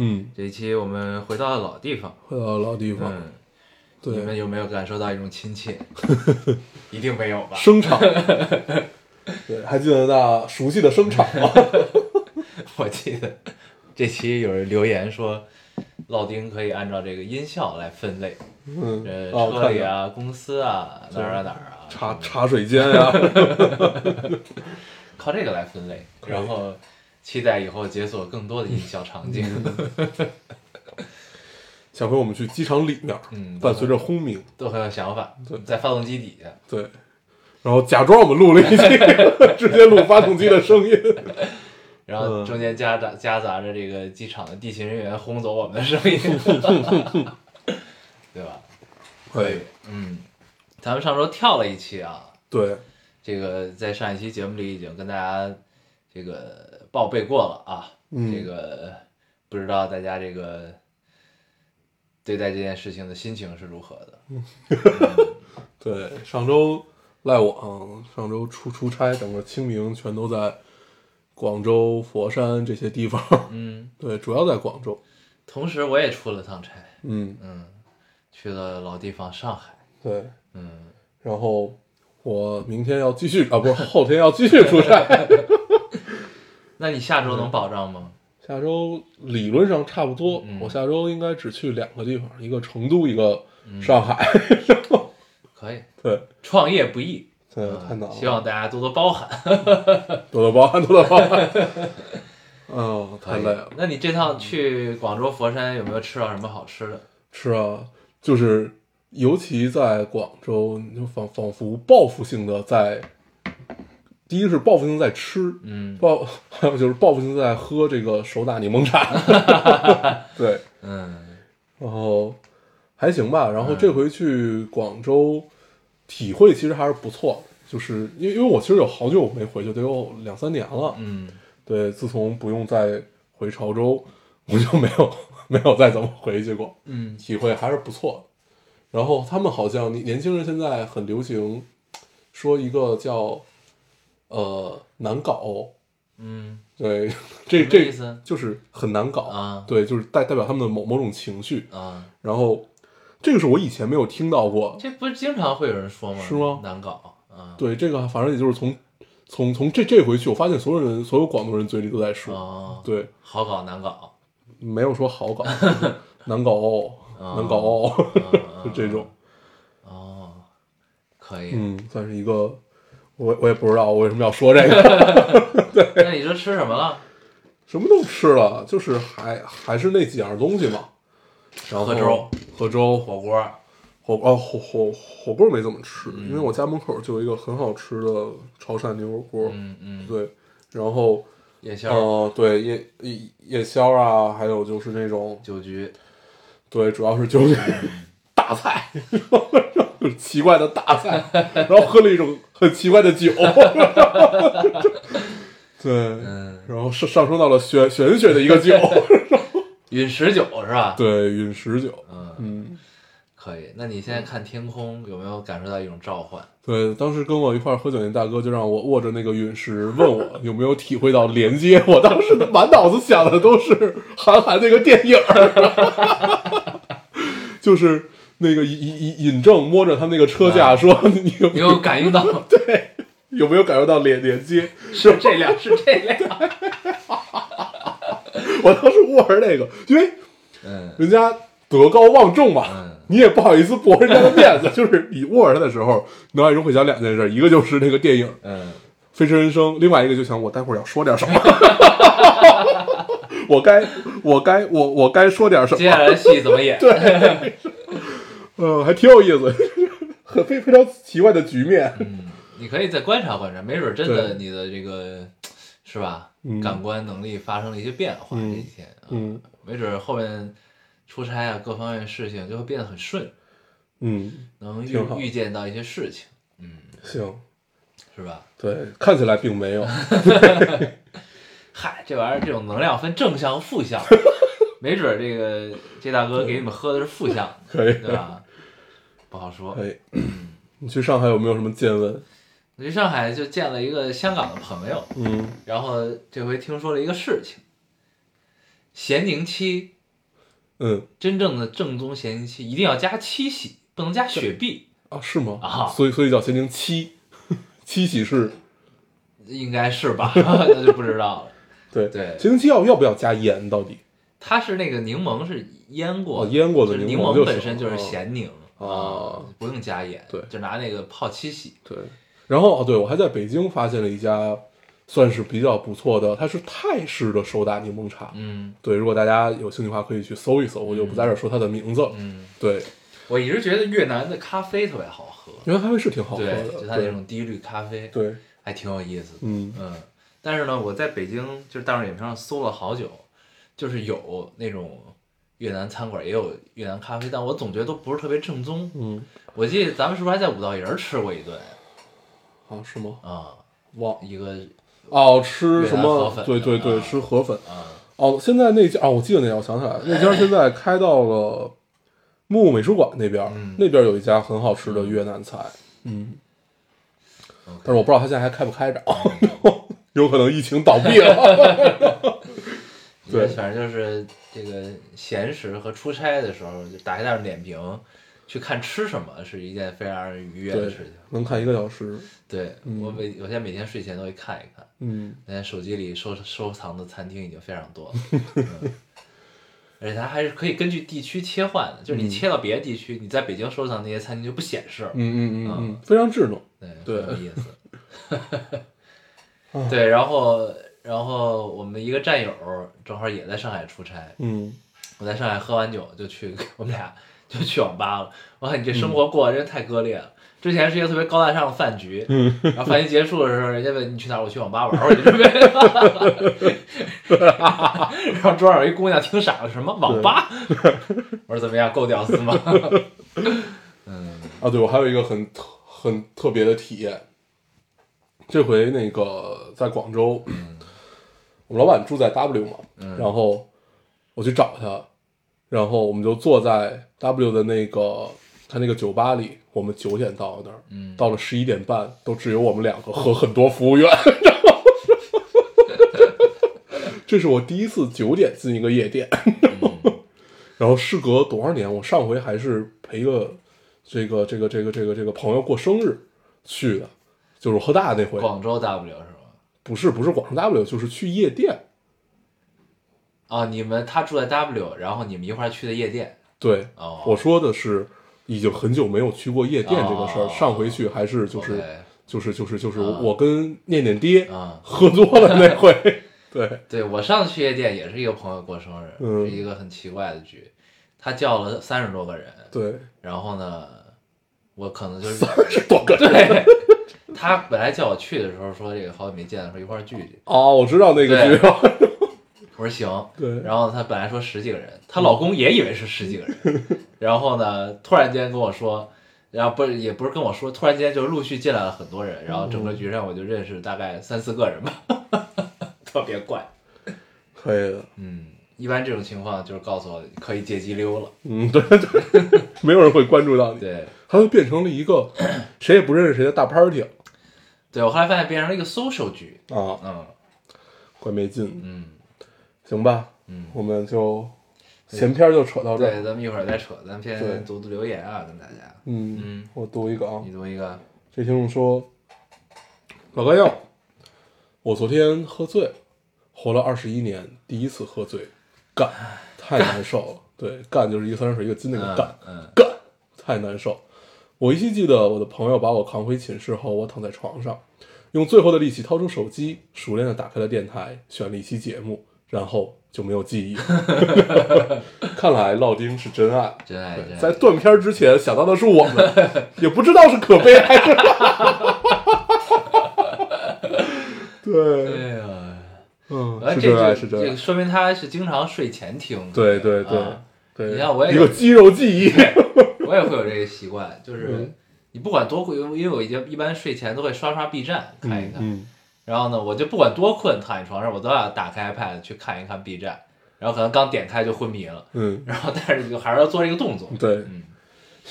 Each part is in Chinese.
嗯，这一期我们回到了老地方，回到老地方，嗯，你们，有没有感受到一种亲切？一定没有吧？声场，对，还记得那熟悉的声场吗？我记得这期有人留言说，老丁可以按照这个音效来分类，嗯呃，，哦，车里啊、公司啊、哪儿啊哪儿啊，茶茶水间呀，靠这个来分类，然后期待以后解锁更多的音效场景。下回我们去机场里面，嗯，伴随着轰鸣，都很有想法对，在发动机底下，对，然后假装我们录了一期，直接录发动机的声音，然后嗯。中间夹杂夹杂着这个机场的地勤人员轰走我们的声音，对吧？可以，嗯，咱们上周跳了一期啊，对，这个在上一期节目里已经跟大家这个报备过了啊，嗯。这个不知道大家这个对待这件事情的心情是如何的？对，上周赖我，上周出出差，整个清明全都在广州、佛山这些地方，嗯，对，主要在广州，同时我也出了趟差，嗯，嗯，去了老地方上海，对，嗯，然后我明天要继续啊，不是后天要继续出差。那你下周能保障吗？下周理论上差不多，嗯我下周应该只去两个地方，一个成都，一个上海。可以，对创业不易，对，嗯太难了，希望大家多多包涵。多多包涵，多多包涵。嗯，太累了，那你这趟去广州、佛山有没有吃到什么好吃的？是啊，就是尤其在广州，你就仿仿佛报复性的在，第一是报复性在吃，嗯报还有就是报复性在喝这个手打柠檬茶。对，嗯然后还行吧。然后这回去广州，体会其实还是不错，就是因为因为我其实有好久没回去，得有两三年了。嗯对，自从不用再回潮州，我就没有没有再怎么回去过，嗯体会还是不错的。然后他们好像年年轻人现在很流行说一个叫呃难搞，嗯，对，这这意思？就是很难搞。啊。对，就是代代表他们的某某种情绪。啊，然后这个是我以前没有听到过，这不是经常会有人说吗？是吗？难搞。啊。对这个反正也就是从从从这这回去，我发现所有人所有广东人嘴里都在说，哦，对，好搞难搞，没有说好搞，难搞。哦，难搞。哦，就这种，哦，可以。嗯，算是一个，我我也不知道我为什么要说这个，对那你说吃什么了？什么都吃了，就是还还是那几样东西嘛，然后喝粥，喝粥，火锅。火哦火火火锅没怎么吃，嗯因为我家门口就有一个很好吃的潮汕牛肉锅，嗯嗯，对，然后夜宵、呃对夜夜夜宵啊，还有就是那种酒局。对，主要是酒局 大菜，就是奇怪的大菜，然后喝了一种很奇怪的酒，对，嗯，然后上上升到了玄玄学的一个酒，陨石酒是吧？。对，陨石酒，嗯，嗯，可以。那你现在看天空有没有感受到一种召唤？对，当时跟我一块儿喝酒那大哥就让我握着那个陨石，问我 有没有体会到连接，我当时满脑子想的都是韩寒那个电影儿，就是那个尹尹尹正摸着他那个车架说：“ 你有没有感应到？对，有没有感受到连连接？是这辆，是这辆。我当时握着那个，因为嗯人家德高望重嘛，嗯你也不好意思驳人家的面子，就是你握着它的时候，脑海中会想两件事，一个就是那个电影《嗯，飞驰人生》，另外一个就想我待会儿要说点什么，我该我该我我该说点什么，接下来戏怎么演？对，嗯，还挺有意思，很非非常奇怪的局面，嗯，你可以再观察观察，没准真的你的这个是吧？嗯感官能力发生了一些变化。嗯这几天，啊嗯，没准后面出差啊各方面事情就会变得很顺，嗯，能预预见到一些事情，嗯行，是吧？对，看起来并没有 嗨，这玩意儿这种能量分正向负向，没准这个这大哥给你们喝的是负向，可以，对吧？不好说。哎。你去上海有没有什么见闻？我去上海就见了一个香港的朋友，嗯，然后这回听说了一个事情，咸宁七嗯，真正的正宗咸宁七一定要加七喜，不能加雪碧，啊，是吗？啊所以所以叫咸宁七，七喜是，应该是吧？那就不知道了。对对咸宁七要要不要加盐？到底？它是那个柠檬是腌过腌过的就是柠檬本身就是咸宁哦不用加盐，对就拿那个泡七喜。对，然后哦，对我还在北京发现了一家算是比较不错的，它是泰式的手打柠檬茶。嗯对，如果大家有兴趣的话，可以去搜一搜，我就不在这儿说它的名字。嗯，对，我一直觉得越南的咖啡特别好喝，越南咖啡是挺好喝，的，就它那种低滤咖啡，对，还挺有意思的。嗯嗯，但是呢，我在北京就是大众点评上搜了好久，就是有那种越南餐馆也有越南咖啡，但我总觉得都不是特别正宗。嗯，我记得咱们是不是还在五道营吃过一顿啊，是吗？啊？忘一个哦，吃什么？对对对，啊吃河粉。啊，哦，现在那家哦，我记得那家，我想起来了，那家现在开到了木美术馆那边，嗯那边有一家很好吃的越南菜。嗯但是我不知道他现在还开不开着，有可能疫情倒闭了。对反正就是这个闲时和出差的时候，就打开大众点评去看吃什么，是一件非常让人愉悦的事情。，能看一个小时。对嗯我每我现在每天睡前都会看一看。嗯，现在手机里收收藏的餐厅已经非常多了，嗯、而且它还是可以根据地区切换的，就是你切到别的地区，你在北京收藏那些餐厅就不显示了，嗯嗯嗯嗯，非常智能。对，对很有意思。对，然后然后我们一个战友正好也在上海出差，嗯，我在上海喝完酒就去，我们俩就去网吧了。我看你这生活过得真是太割裂了。之前是一个特别高大上的饭局，嗯然后饭局结束的时候，人家问你去哪儿，我去网吧玩会儿去，准备。然后桌上有一姑娘听傻了，什么网吧？我说怎么样，够屌丝吗？嗯啊，对，我还有一个很特很特别的体验。这回那个在广州，我们老板住在 W 嘛，然后我去找他，然后我们就坐在 W 的那个他那个酒吧里，我们九点到那儿，嗯到了十一点半都只有我们两个和很多服务员，这是我第一次九点进一个夜店，然后事隔多少年，我上回还是陪个这个这个这个这个这个朋友过生日去的，就是喝大那回，广州 W 是吗？不是不是广州 W，就是去夜店，啊，你们他住在 W，然后你们一块儿去的夜店。对，哦，我说的是已经很久没有去过夜店这个事儿，哦上回去还是就是。就是就是就是啊我跟念念爹啊，喝多了那 回，对，对我上次去夜店也是一个朋友过生日，嗯是一个很奇怪的局，他叫了三十多个人，对，然后呢，我可能就是三十多个人对，他本来叫我去的时候说这个好久没见了，说一块儿聚聚，哦，我知道那个对。剧，我说行，对，然后他本来说十几个人，她老公也以为是十几个人，然后呢，突然间跟我说。然后不是也不是跟我说，突然间就陆续进来了很多人，然后整个局上我就认识大概三四个人吧，特别怪。可以的，嗯，一般这种情况就是告诉我可以借机溜了。嗯，对对，没有人会关注到你，对，它就变成了一个 谁也不认识谁的大 party 对我后来发现变成了一个 social 局。啊，嗯怪没劲，嗯，行吧，嗯我们就闲篇就扯到这对，咱们一会儿再扯，咱们先读读留言啊，跟大家。嗯嗯，我读一个啊，你读一个。这听众说，老干药，我昨天喝醉了，活了二十一年，第一次喝醉，干，太难受了。对，干就是一个三点水一个金那个干，嗯干，太难受。我依稀记得我的朋友把我扛回寝室后，我躺在床上，用最后的力气掏出手机，熟练的打开了电台，选了一期节目，然后就没有记忆了。看来老丁是真爱。真爱真爱。在断片儿之前想到的是我们，也不知道是可悲还是。对，哎呀，嗯，哎，是这真爱，就是这个真爱。说明他是经常睡前听。对对对啊对，你看我也有一个肌肉记忆，我也会有这个习惯，就是嗯你不管多困，因为我已经一般睡前都会刷刷 B 站看一看，嗯，然后呢，我就不管多困，躺在床上我都要打开 iPad 去看一看 B 站，然后可能刚点开就昏迷了，嗯然后但是就还是要做这个动作嗯，，对，嗯，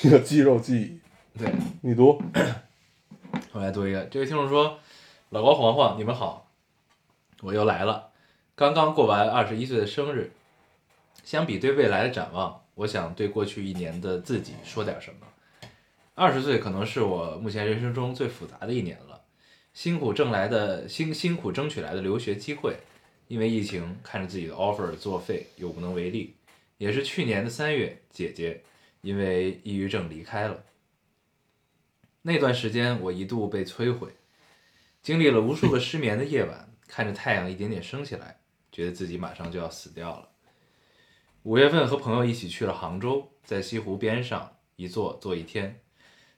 一个肌肉记忆。对。你读，我来读一个，这位听众说：“老高、黄黄，你们好，我又来了。刚刚过完二十一岁的生日，相比对未来的展望，我想对过去一年的自己说点什么。二十岁可能是我目前人生中最复杂的一年了，辛苦挣来的辛辛苦争取来的留学机会，因为疫情看着自己的 offer 作废又无能为力，也是去年的三月，姐姐因为抑郁症离开了。”那段时间，我一度被摧毁，经历了无数个失眠的夜晚，看着太阳一点点升起来，觉得自己马上就要死掉了。五月份和朋友一起去了杭州，在西湖边上一坐坐一天，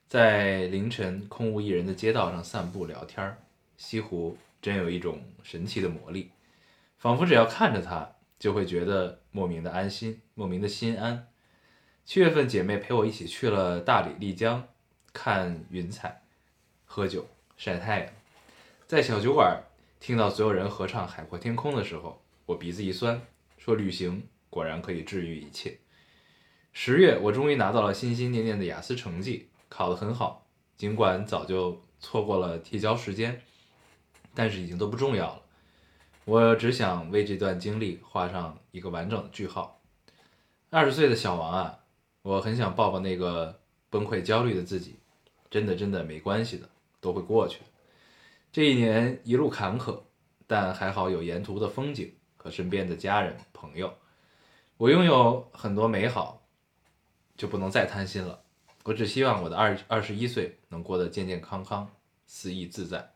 在凌晨空无一人的街道上散步聊天儿。西湖真有一种神奇的魔力，仿佛只要看着它，就会觉得莫名的安心，莫名的心安。七月份，姐妹陪我一起去了大理、丽江，看云彩、喝酒、晒太阳。在小酒馆听到所有人合唱《海阔天空》的时候，我鼻子一酸，说旅行果然可以治愈一切。十月，我终于拿到了心心念念的雅思成绩，考得很好。尽管早就错过了提交时间，但是已经都不重要了。我只想为这段经历画上一个完整的句号。二十岁的小王啊，我很想抱抱那个崩溃焦虑的自己，真的真的没关系的，都会过去的。这一年一路坎坷，但还好有沿途的风景和身边的家人朋友。我拥有很多美好，就不能再贪心了。我只希望我的二二十一岁能过得健健康康、肆意自在，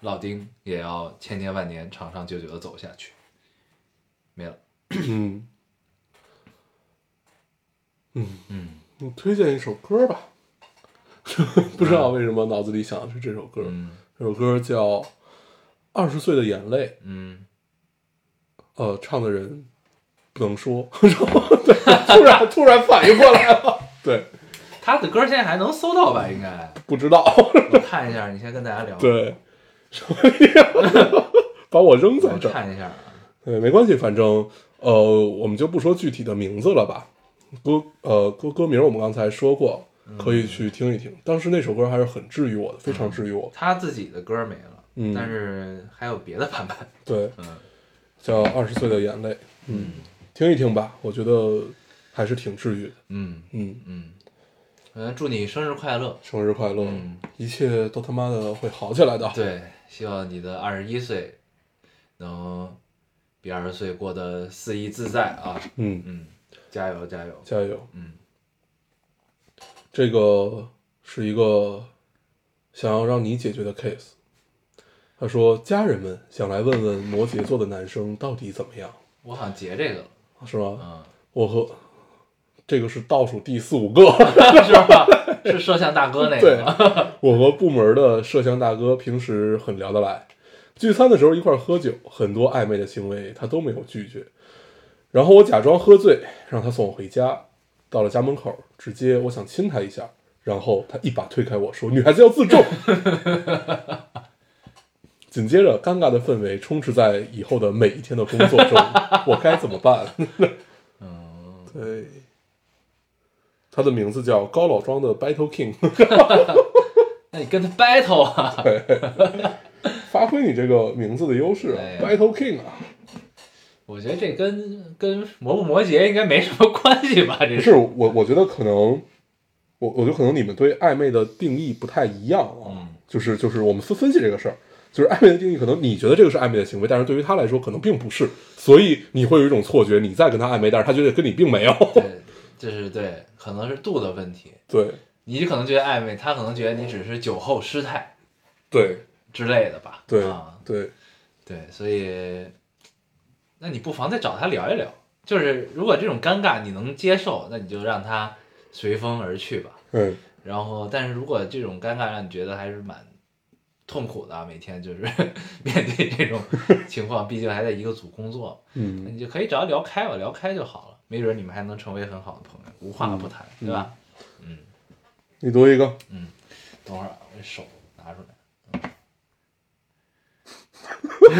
老丁也要千年万年、长长久久的走下去。没了，嗯。嗯。嗯，你推荐一首歌吧。不知道为什么脑子里想的是这首歌，嗯。这首歌叫《二十岁的眼泪》，嗯，呃，唱的人不能说，对，突然突然反应过来了，对，他的歌现在还能搜到吧？应该，不知道，我看一下。你先跟大家聊，对，什么呀？把我扔在这儿，看一下啊。对，没关系，反正呃，我们就不说具体的名字了吧。歌呃歌歌名我们刚才说过，可以去听一听。当时那首歌还是很治愈我的，非常治愈我。他自己的歌没了，嗯但是还有别的版本。对，嗯叫《二十岁的眼泪》，嗯，听一听吧，我觉得还是挺治愈的。嗯嗯，嗯，嗯，祝你生日快乐。生日快乐，嗯一切都他妈的会好起来的。对，希望你的二十一岁能比二十岁过得肆意自在啊！嗯，嗯，加油加油！加油。嗯这个是一个想要让你解决的 case。他说，家人们想来问问摩羯座的男生到底怎么样，我好像截这个了，是吗？嗯，我和这个是倒数第四五个，是吧？是摄像大哥那个对？我和部门的摄像大哥平时很聊得来，聚餐的时候一块喝酒，很多暧昧的行为他都没有拒绝。然后我假装喝醉，让他送我回家。到了家门口，直接我想亲他一下，然后他一把推开我说：“女孩子要自重。” 紧接着，尴尬的氛围充斥在以后的每一天的工作中，我该怎么办？嗯，对，他的名字叫高老庄的 Battle King。那你跟他 battle 啊？对发挥你这个名字的优势啊哎，Battle King 啊，我觉得这跟跟摩不摩羯应该没什么关系吧？这不是我，我觉得可能，我我觉得可能你们对暧昧的定义不太一样啊，嗯就是就是我们分分析这个事儿，就是暧昧的定义，可能你觉得这个是暧昧的行为，但是对于他来说可能并不是，所以你会有一种错觉，你在跟他暧昧，但是他觉得跟你并没有，对，就是对，可能是度的问题。对你可能觉得暧昧，他可能觉得你只是酒后失态对之类的吧？对啊，对，对，所以，那你不妨再找他聊一聊。就是如果这种尴尬你能接受，那你就让他随风而去吧。嗯然后，但是如果这种尴尬让你觉得还是蛮痛苦的啊，每天就是 面对这种情况，毕竟还在一个组工作，嗯你就可以只要聊开吧，聊开就好了。没准你们还能成为很好的朋友，无话不谈，对吧？嗯你读一个，嗯等会儿啊我这手拿出来。嗯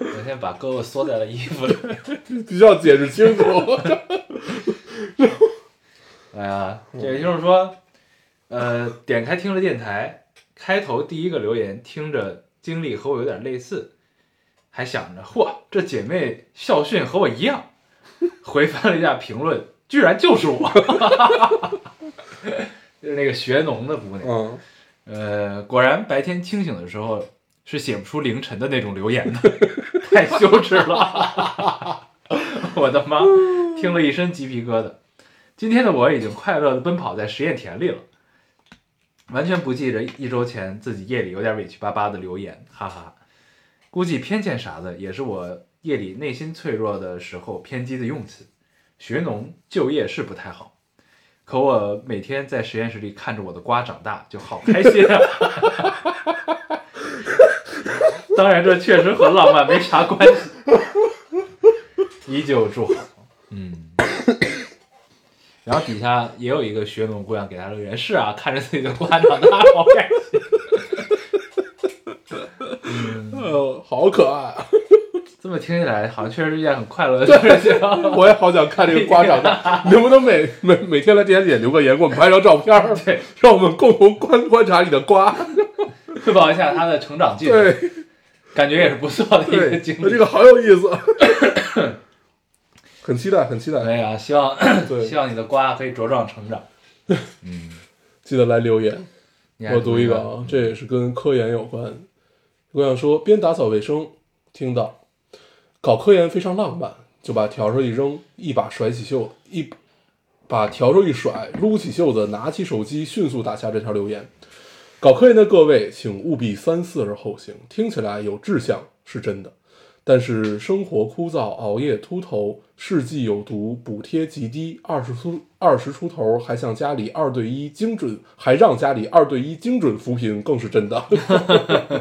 我先把胳膊缩在了衣服里。必须要解释清楚。哎呀，这位听众说，呃，点开听了电台，开头第一个留言听着经历和我有点类似，还想着，嚯，这姐妹校训和我一样，回翻了一下评论，居然就是我，就是那个学农的姑娘。嗯，呃，果然白天清醒的时候是写不出凌晨的那种留言的，太羞耻了！我的妈，听了一身鸡皮疙瘩。今天的我已经快乐的奔跑在实验田里了，完全不记着一周前自己夜里有点委屈巴巴的留言，哈哈。估计偏见啥的也是我夜里内心脆弱的时候偏激的用词。学农就业是不太好，可我每天在实验室里看着我的瓜长大，就好开心啊！当然，这确实和浪漫没啥关系。依旧祝好，嗯。然后底下也有一个学农姑娘给他留言：“是啊，看着自己的瓜长大，好开心。呃，好可爱啊！”这么听起来，好像确实是一件很快乐的事情。我也好想看这个瓜长大，能不能每每每天来点点留个言，给我们拍张照片儿，对，让我们共同观观察你的瓜。汇报一下他的成长进程，对感觉也是不错的一个对，经历。这个好有意思，很期待，很期待。哎呀，希望对 希望你的瓜可以茁壮成长。嗯，记得来留言。我读一个个啊，这也是跟科研有关。我想说，边打扫卫生，听到搞科研非常浪漫，就把笤帚一扔，一把甩起袖，一把笤帚一甩，撸起袖子，拿起手机，迅速打下这条留言。搞科研的各位，请务必三思而后行。听起来有志向是真的，但是生活枯燥，熬夜秃头，试剂有毒，补贴极低，二十出二十出头还向家里二对一精准，还让家里二对一精准扶贫，更是真的。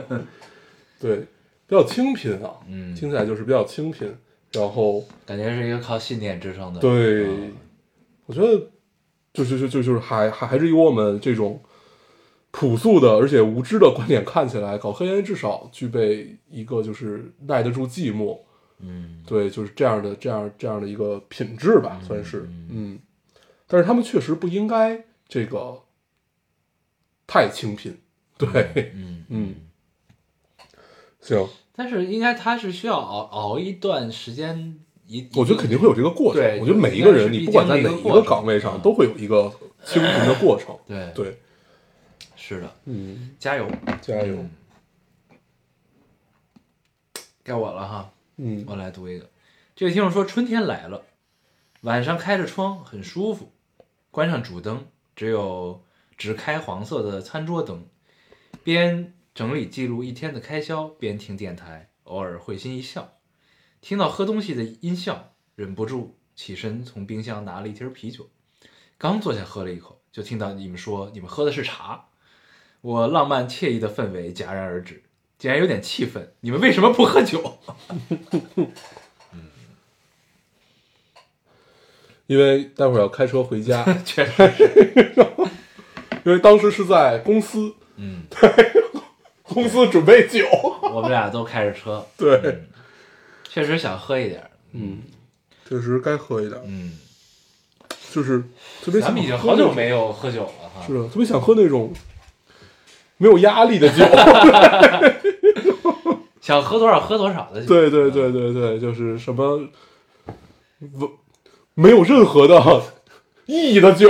对，比较清贫啊，嗯听起来就是比较清贫。然后，感觉是一个靠信念支撑的。对，嗯我觉得就是就就就是还还还是以我们这种朴素的而且无知的观点看起来，搞科研至少具备一个就是耐得住寂寞，嗯，对，就是这样的这样这样的一个品质吧，算是嗯嗯。但是他们确实不应该这个太清贫，对，嗯嗯，行，但是应该他是需要熬熬一段时间，一我觉得肯定会有这个过程。对我觉得每一个人，你不管在哪一个岗位上，都会有一个清贫的过程。对。对，是的，嗯，加油加油，嗯。该我了哈，嗯我来读一个。这位听众说春天来了，晚上开着窗很舒服，关上主灯，只有只开黄色的餐桌灯，边整理记录一天的开销，边听电台，偶尔会心一笑，听到喝东西的音效，忍不住起身从冰箱拿了一瓶啤酒，刚坐下喝了一口，就听到你们说你们喝的是茶，我浪漫惬意的氛围戛然而止，竟然有点气愤，你们为什么不喝酒？因为待会儿要开车回家，确实是，因为当时是在公司，嗯，对公司准备酒，我们俩都开着车，对，确实想喝一点，嗯，确实该喝一点，嗯，就是特别想咱们已经好久没有喝酒了哈，是的，特别想喝那种没有压力的酒，想喝多少喝多少的酒，对对对对对，就是什么不没有任何的意义的酒，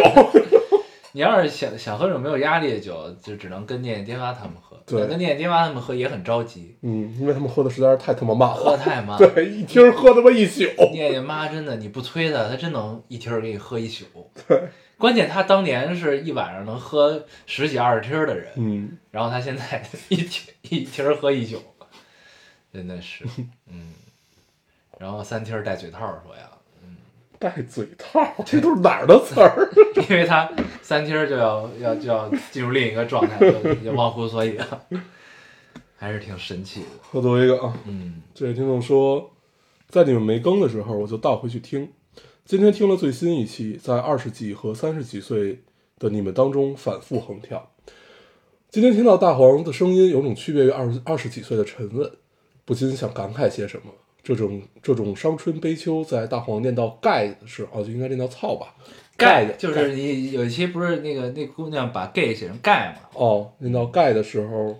你要是想想喝这种没有压力的酒，就只能跟念念爹妈他们喝，对。跟念念爹妈他们喝也很着急，嗯，因为他们喝的实在是太他妈慢了。喝，太慢，对，一听喝他妈一宿，念念妈真的你不催他，他真能一听给你喝一宿，对，关键他当年是一晚上能喝十几二十听的人，嗯，然后他现在一听一听喝一宿，真的是，嗯，然后三听儿戴嘴套说呀，戴嘴套，这都是哪儿的词儿？因为他三天就要要就要进入另一个状态，就就忘乎所以了，还是挺神奇的。我读一个啊，嗯这位听众说，在你们没更的时候，我就倒回去听。今天听了最新一期，在二十几和三十几岁的你们当中反复横跳。今天听到大黄的声音，有种区别于二十二十几岁的沉稳，不禁想感慨些什么。这种这种伤春悲秋，在大黄念到盖的时候，哦就应该念到操吧，盖的就是你有一期不是那个那姑娘把 gay 写成盖嘛？哦，念到盖的时候，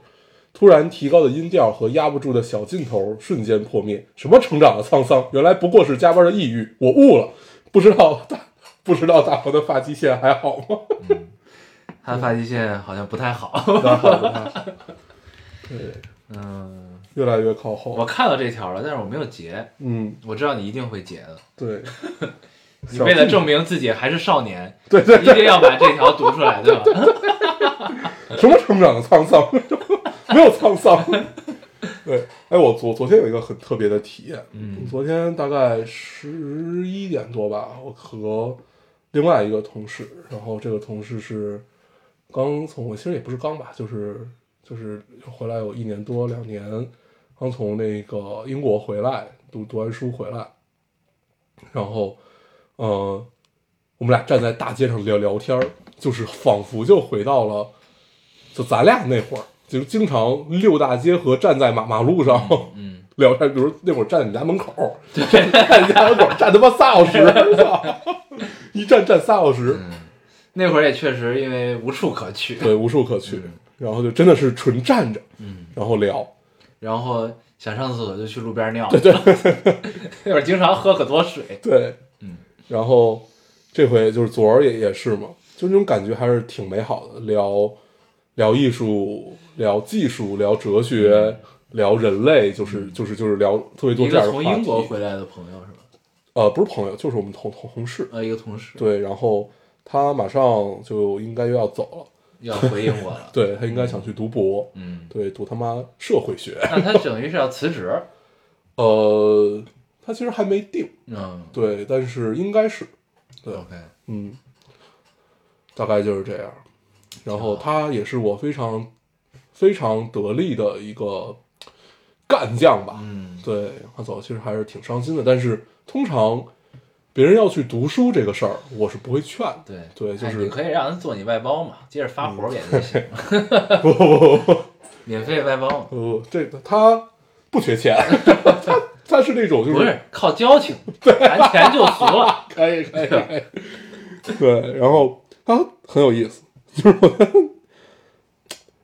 突然提高的音调和压不住的小劲头瞬间破灭。什么成长的沧桑，原来不过是加班的抑郁。我悟了，不知道大 不知道大黄的发际线还好吗？她的发际线好像不太好。对，嗯，越来越靠后。我看到这条了，但是我没有截。嗯，我知道你一定会截的，对。你为了证明自己还是少年，对对一定要把这条读出来，对吧？什么成长的沧桑？没有沧桑。对，哎，我昨昨天有一个很特别的体验。嗯昨天大概十一点多吧，我和另外一个同事，然后这个同事是刚从，我其实也不是刚吧，就是就是回来有一年多两年，刚从那个英国回来，读读完书回来，然后，呃，我们俩站在大街上聊聊天儿，就是仿佛就回到了就咱俩那会儿，就是经常溜大街和站在马马路上。嗯，聊天，比如那会儿站你家门口，站你家门口站他妈仨小时，操一站站仨小时，那会儿也确实因为无处可去，对，无处可去，然后就真的是纯站着，嗯，然后聊，然后想上厕所就去路边尿，对对，那会儿经常喝很多水，对，嗯，然后这回就是昨儿也也是嘛，就那种感觉还是挺美好的，聊聊艺术，聊技术，聊哲学，聊人类，就是就是就是聊特别多一这样的话个从英国。回来的朋友是吧？呃，不是朋友，就是我们同同同事，呃，一个同事，对，然后他马上就应该又要走了。要回应我了，对他应该想去读博，嗯，对，读他妈社会学。那他等于是要辞职，呃，他其实还没定，嗯，对，但是应该是，对。OK，嗯，大概就是这样。然后他也是我非常非常得力的一个干将吧，嗯，对他走其实还是挺伤心的。但是通常别人要去读书这个事儿，我是不会劝的。对对，就是哎你可以让他做你外包嘛，接着发活儿给他就行，不不不不免费外包，不，这个他不缺钱，他他是那种就是不是靠交情，谈钱就俗了，可以可以可以，对，然后他很有意思，就是我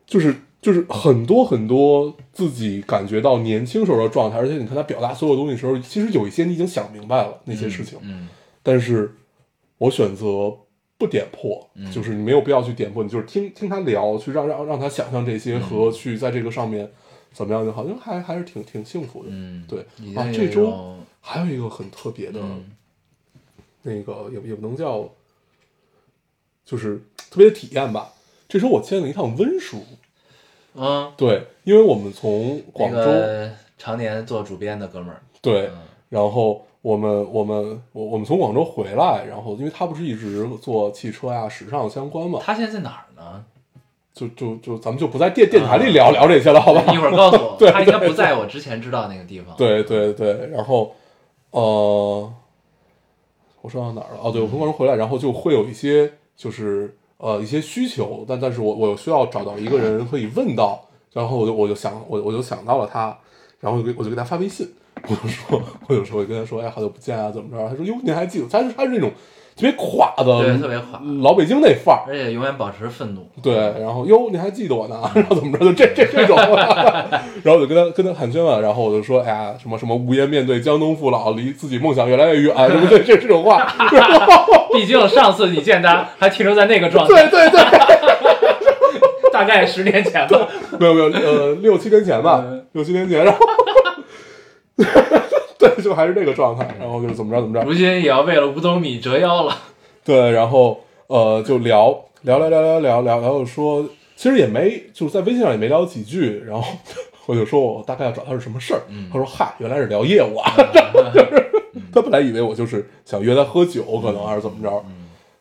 就是就是很多很多自己感觉到年轻时候的状态，而且你看他表达所有东西的时候，其实有一些你已经想明白了那些事情，嗯，但是我选择不点破，嗯。就是你没有必要去点破，你就是听听他聊，去让让让他想象这些和去在这个上面怎么样就好，像还还是挺挺幸福的。嗯，对，啊这周还有一个很特别的，嗯。那个也也不能叫，就是特别的体验吧。这周我见了一趟温书，嗯，对，因为我们从广州，那个常年做主编的哥们儿，对，嗯然后我们我们我我们从广州回来，然后因为他不是一直做汽车呀、时尚相关嘛，他现在在哪儿呢？就就就咱们就不在电电台里聊聊这些了，好吧？一会儿告诉我，对他应该不在我之前知道那个地方。对对对，然后呃，我说到哪儿了？哦，对，我从广州回来，然后就会有一些就是呃一些需求，但但是我我需要找到一个人可以问到，然后我就我就想我我就想到了他，然后我就给我就给他发微信，我就说我就说我就跟他说，哎，好久不见啊，怎么着？他说哟，你还记得？他是他是那种特别垮的，对特别垮老北京那范儿。而且永远保持愤怒。对，然后哟，你还记得我呢？然后怎么着？就这这这种，然后我就跟他跟他寒暄了，然后我就说，哎呀，什么什么无颜面对江东父老，离自己梦想越来越远，什么这这这种话，毕竟上次你见他 还停留在那个状态，对对对，大概十年前吧。没有没有，呃，六七年前吧嗯，六七年前，然后，对，就还是这个状态，然后就是怎么着怎么着，如今也要为了五斗米折腰了。对，然后呃，就聊聊聊聊聊聊聊，然后说，其实也没就是在微信上也没聊几句，然后我就说我大概要找他是什么事儿，他说嗨，原来是聊业务啊，他本来以为我就是想约他喝酒，可能还是怎么着，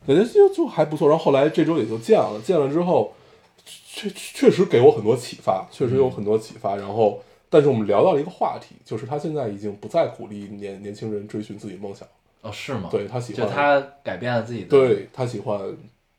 感觉就就还不错。然后后来这周也就见了，见了之后，确确实给我很多启发，确实有很多启发。然后但是我们聊到了一个话题，就是他现在已经不再鼓励年年轻人追寻自己梦想，哦，是吗？对他喜欢就他改变了自己的，对他喜欢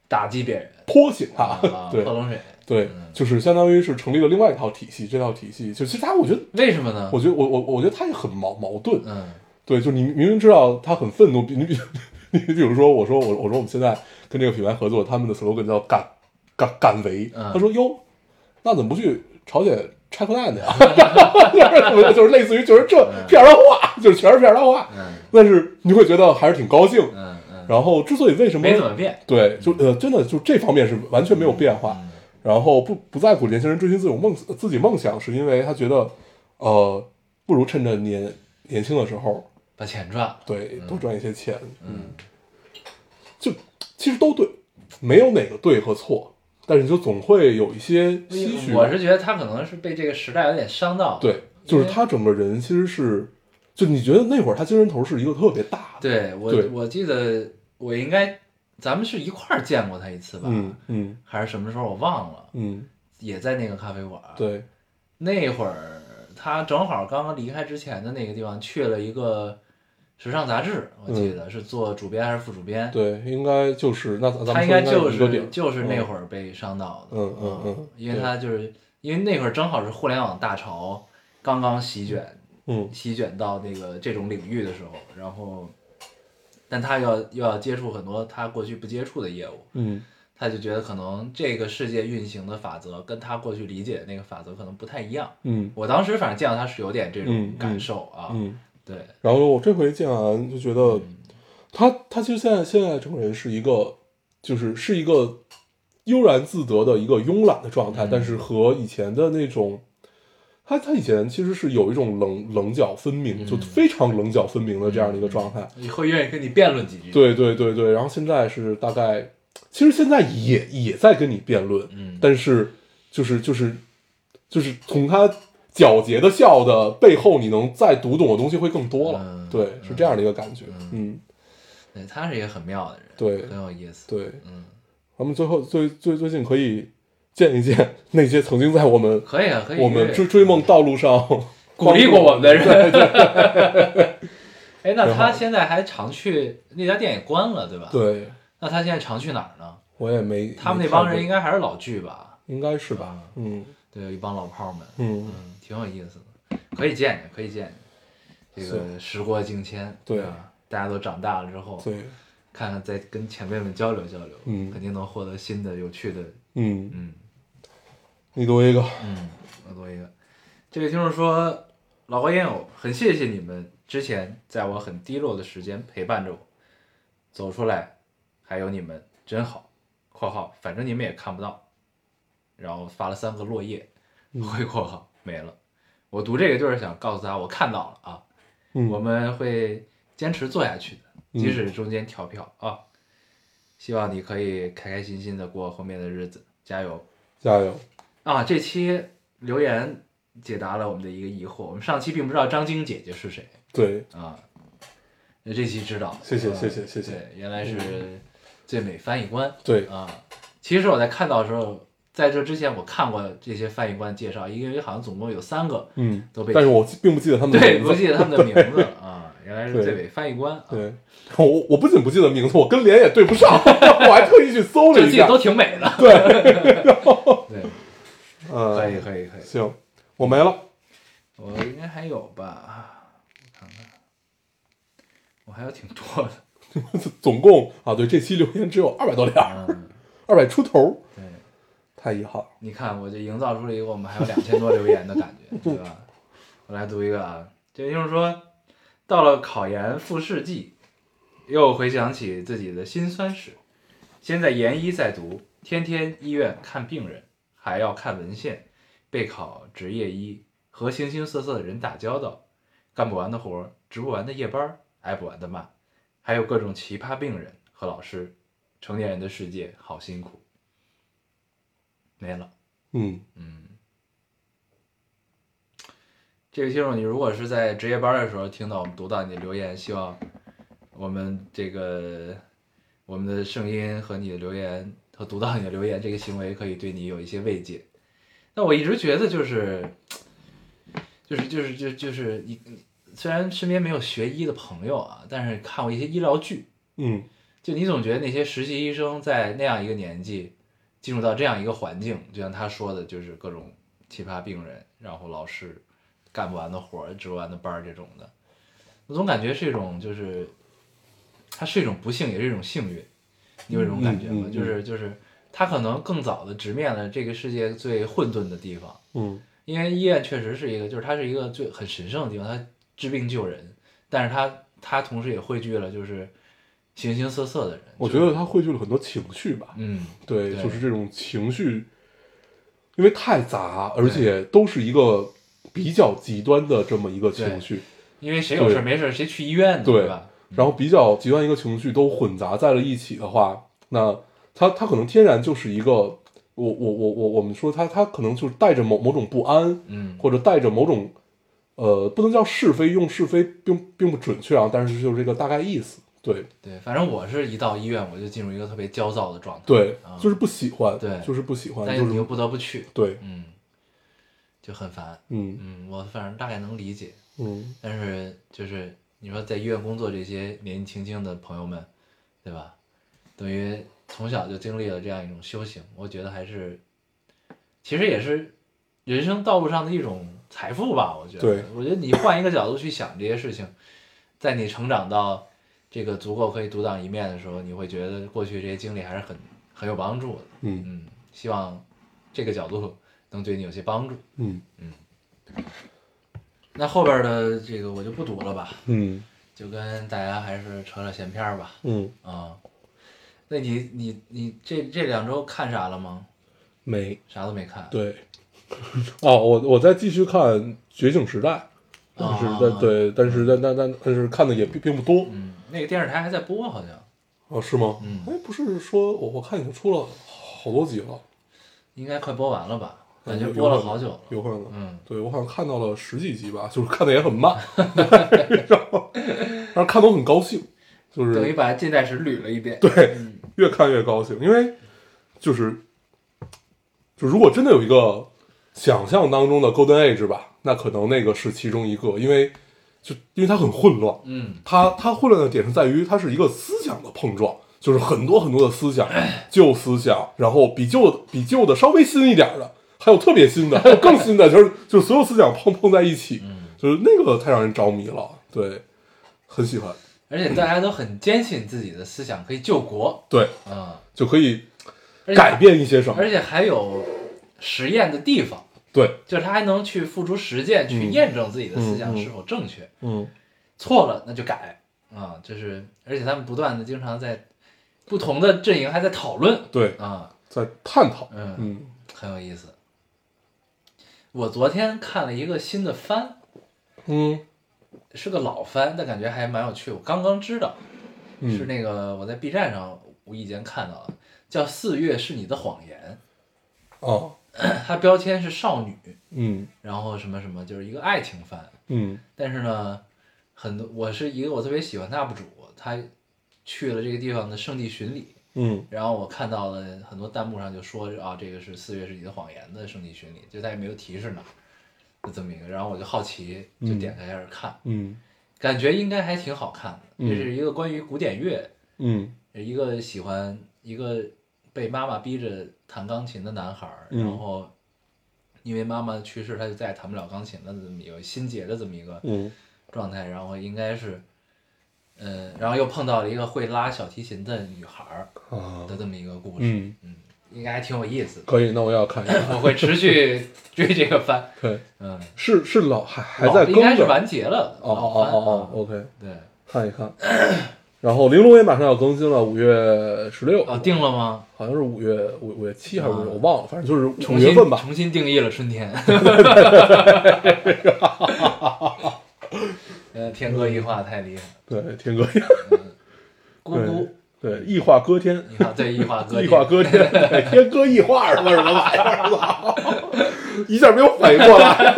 打击别人泼醒他，啊，对泼冷水。对，就是相当于是成立了另外一套体系，这套体系就其实他我觉得，为什么呢？我觉得我我我觉得他也很矛矛盾，嗯对，就你明明知道他很愤怒，你比 你比如说，我说我我说我们现在跟这个品牌合作，他们的 slogan 叫敢敢敢为，嗯他说哟，那怎么不去朝鲜拆核弹去啊？就 是就是类似于就是这片儿的话，就是全是片儿的话，嗯但是你会觉得还是挺高兴。嗯嗯，然后之所以为什么没怎么变。对，就呃真的就这方面是完全没有变化。嗯然后不不再鼓励年轻人追寻自己梦自己梦想，是因为他觉得，呃，不如趁着年年轻的时候，把钱赚了。对，多赚一些钱。嗯，就其实都对，没有哪个对和错，但是你就总会有一些唏嘘。我是觉得他可能是被这个时代有点伤到。对，就是他整个人其实是，就你觉得那会儿他精神头是一个特别大的，对我对我记得我应该咱们是一块儿见过他一次吧？嗯嗯还是什么时候我忘了，嗯，也在那个咖啡馆。，对，那会儿他正好刚刚离开之前的那个地方去了一个时尚杂志，我记得是做主编还是副主编。嗯对，应该就是那他应该该就是就是那嗯会儿被伤到的，嗯嗯嗯因为他就是因为那会儿正好是互联网大潮刚刚席卷嗯席卷到那个这种领域的时候，然后，但他要又要接触很多他过去不接触的业务，嗯他就觉得可能这个世界运行的法则跟他过去理解的那个法则可能不太一样。嗯我当时反正见到他是有点这种嗯感受啊，嗯。对，然后我这回见完就觉得嗯。他他其实现在现在整个人是一个，就是是一个悠然自得的一个慵懒的状态，嗯。但是和以前的那种，他他以前其实是有一种棱棱角分明，嗯。就非常棱角分明的这样的一个状态。以后愿意跟你辩论几句。，对对对对，然后现在是大概，其实现在也也在跟你辩论，嗯，但是就是就是就是从他皎洁的笑的背后，你能再读懂的东西会更多了。嗯对，是这样的一个感觉。嗯嗯，对，他是一个很妙的人，对很有意思。对，嗯，咱们最后最最最近可以见一见那些曾经在我们可以啊，可以。我们追追梦道路上 鼓励过我们的人。对对 哎，那他现在还常去那家店也关了，对吧？。对，那他现在常去哪儿呢？我也没他们那帮人应该该还是老剧吧？应该是吧？嗯对，有一帮老炮儿们，嗯，嗯，挺有意思的，可以见见，可以见见。这个时过境迁，对啊？大家都长大了之后，对，看看再跟前辈们交流交流，嗯肯定能获得新的有趣的，嗯，嗯你读一个，嗯，我多一个。这位听众说，老高烟友，很谢谢你们之前在我很低落的时间陪伴着我，走出来，还有你们真好。（括号反正你们也看不到。）然后发了三个落叶，回括号没了。我读这个就是想告诉他，我看到了啊，嗯，我们会坚持做下去的，嗯即使中间跳票啊。希望你可以开开心心的过后面的日子，加油！加油，啊，这期留言解答了我们的一个疑惑。我们上期并不知道张晶姐姐是谁对，啊，那这期知道，谢谢啊谢谢谢谢对，原来是最美翻译官对，啊。其实我在看到的时候，在这之前我看过这些翻译官介绍，因为好像总共有三个嗯都被，但是我并不记得他们的对名字。不记得他们的名字啊，原来是对最美翻译官啊，对，我我不仅不记得名字，我跟脸也对不上，我还特意去搜了一下都。挺美的。对，对，嗯，可以可以可以，行，我没了。我应该还有吧，我看看，我还有挺多的。总共啊，对，这期留言只有二百多条，嗯，二百出头，对，太遗憾了。你看，我就营造出了一个我们还有两千多留言的感觉，对吧？我来读一个啊，这就是说，到了考研复试季，又回想起自己的辛酸史。现在研一在读，天天医院看病人，还要看文献，备考执业医，和形形色色的人打交道，干不完的活儿，值不完的夜班，挨不完的骂，还有各种奇葩病人和老师。成年人的世界好辛苦。没了。嗯嗯，这个听众，你如果是在值夜班的时候听到我们读到你的留言，希望我们这个我们的声音和你的留言和读到你的留言这个行为可以对你有一些慰藉。那我一直觉得就是，就是就是就就是你你虽然身边没有学医的朋友啊，但是看过一些医疗剧，嗯就你总觉得那些实习医生在那样一个年纪，进入到这样一个环境，就像他说的，就是各种奇葩病人，然后老师干不完的活儿、值不完的班儿这种的，我总感觉是一种就是，它是一种不幸，也是一种幸运，你有这种感觉吗？嗯嗯嗯就是就是他可能更早的直面了这个世界最混沌的地方，嗯。因为医院确实是一个，就是它是一个最很神圣的地方，它治病救人，但是它它同时也汇聚了就是形形色色的人。我觉得他汇聚了很多情绪吧。嗯，对，对就是这种情绪，因为太杂，而且都是一个比较极端的这么一个情绪，因为谁有事没事谁去医院呢，对吧？然后比较极端一个情绪都混杂在了一起的话，那他他可能天然就是一个，我我我我我们说他他可能就是带着某某种不安，嗯，或者带着某种呃，不能叫是非，用是非并并不准确啊，但是就是这个大概意思。对。对，反正我是一到医院我就进入一个特别焦躁的状态，对啊，就是不喜欢，对。就是不喜欢，但是你又不得不去，对，嗯，就很烦。嗯。嗯，我反正大概能理解，嗯。但是就是你说在医院工作这些年纪轻轻的朋友们，对吧？等于从小就经历了这样一种修行，我觉得还是，其实也是人生道路上的一种财富吧。我觉得，对。我觉得你换一个角度去想这些事情，在你成长到这个足够可以独当一面的时候，你会觉得过去这些经历还是很很有帮助的。嗯嗯，希望这个角度能对你有些帮助。嗯嗯那后边的这个我就不读了吧，嗯就跟大家还是扯扯闲篇儿吧。嗯，啊，那你你你这这两周看啥了吗？没啥都没看。对。哦，我我在继续看《觉醒时代》，但是啊但对，但是但但但但是看的也并并不多。嗯，那个电视台还在播，好像。哦，是吗？嗯哎，不是说我我看已经出了好多集了，应该快播完了吧？感觉播了好久了。有可能。嗯，对我好像看到了十几集吧，就是看的也很慢，然后 然后看的我很高兴，就是等于把近代史捋了一遍。对嗯越看越高兴，因为就是就如果真的有一个想象当中的 Golden Age 吧，那可能那个是其中一个，因为就因为它很混乱，嗯它它混乱的点是在于它是一个思想的碰撞，就是很多很多的思想，旧思想，然后比旧的比旧的稍微新一点的，还有特别新的，还有更新的，就是就是所有思想碰碰在一起，嗯，就是那个太让人着迷了，对，很喜欢，而且大家都很坚信自己的思想可以救国。对，啊，就可以改变一些什么，而且还有实验的地方，对，就是他还能去付出实践去嗯。验证自己的思想是否正确。嗯错了那就改。啊，就是而且他们不断的经常在不同的阵营还在讨论。对，啊，在探讨，嗯，嗯。很有意思。我昨天看了一个新的番，嗯。是个老番，但感觉还蛮有趣。我刚刚知道，嗯，是那个我在 B 站上无意间看到的，叫《四月是你的谎言。哦，》，它标签是少女，嗯。然后什么什么，就是一个爱情番。嗯。但是呢，很多我是一个我特别喜欢的 UP 主，他去了这个地方的圣地巡礼，嗯。然后我看到了很多弹幕上就说啊，这个是四月是你的谎言的圣地巡礼，就他也没有提示哪儿，就这么一个，然后我就好奇，就点开开始看，嗯。感觉应该还挺好看的。嗯。这是一个关于古典乐，嗯。一个喜欢一个被妈妈逼着弹钢琴的男孩然后因为妈妈去世，他就再也弹不了钢琴了，这么一个心结的这么一个嗯状态，然后应该是，嗯，然后又碰到了一个会拉小提琴的女孩的这么一个故事，嗯，应该还挺有意思的。可以，那我要看一下。我会持续 追这个番，对，嗯，是是老还还在。应该是完结了。哦哦哦哦，OK，对，看一看。然后玲珑也马上要更新了，五月十六啊，定了吗？好像是五月五五月七还是五月，啊我忘了，反正就是五重新月份吧。重新定义了春天。呃，天歌一化太厉害了，对，天歌，咕咕，对，异化歌天，你看这一化歌，异化歌天，对天歌异化是他妈什么玩意儿？操一下没有反应过来。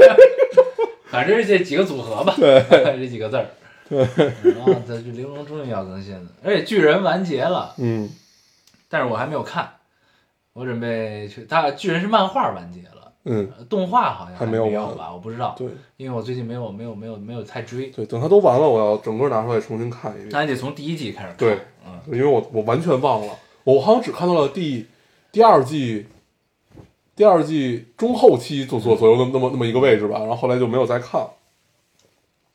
反正是这几个组合吧，对这几个字儿。对，啊，这这玲珑终于要更新了，而且巨人完结了，嗯。但是我还没有看，我准备去。它巨人是漫画完结了，嗯，呃动画好像还没有吧？我不知道，对。因为我最近没有没有没有没有太追，对，等它都完了，我要整个拿出来重新看一遍。那还得从第一季开始看。对，嗯，因为我我完全忘了，我好像只看到了第第二季，第二季中后期左左左右那么那么那么一个位置吧，然后后来就没有再看，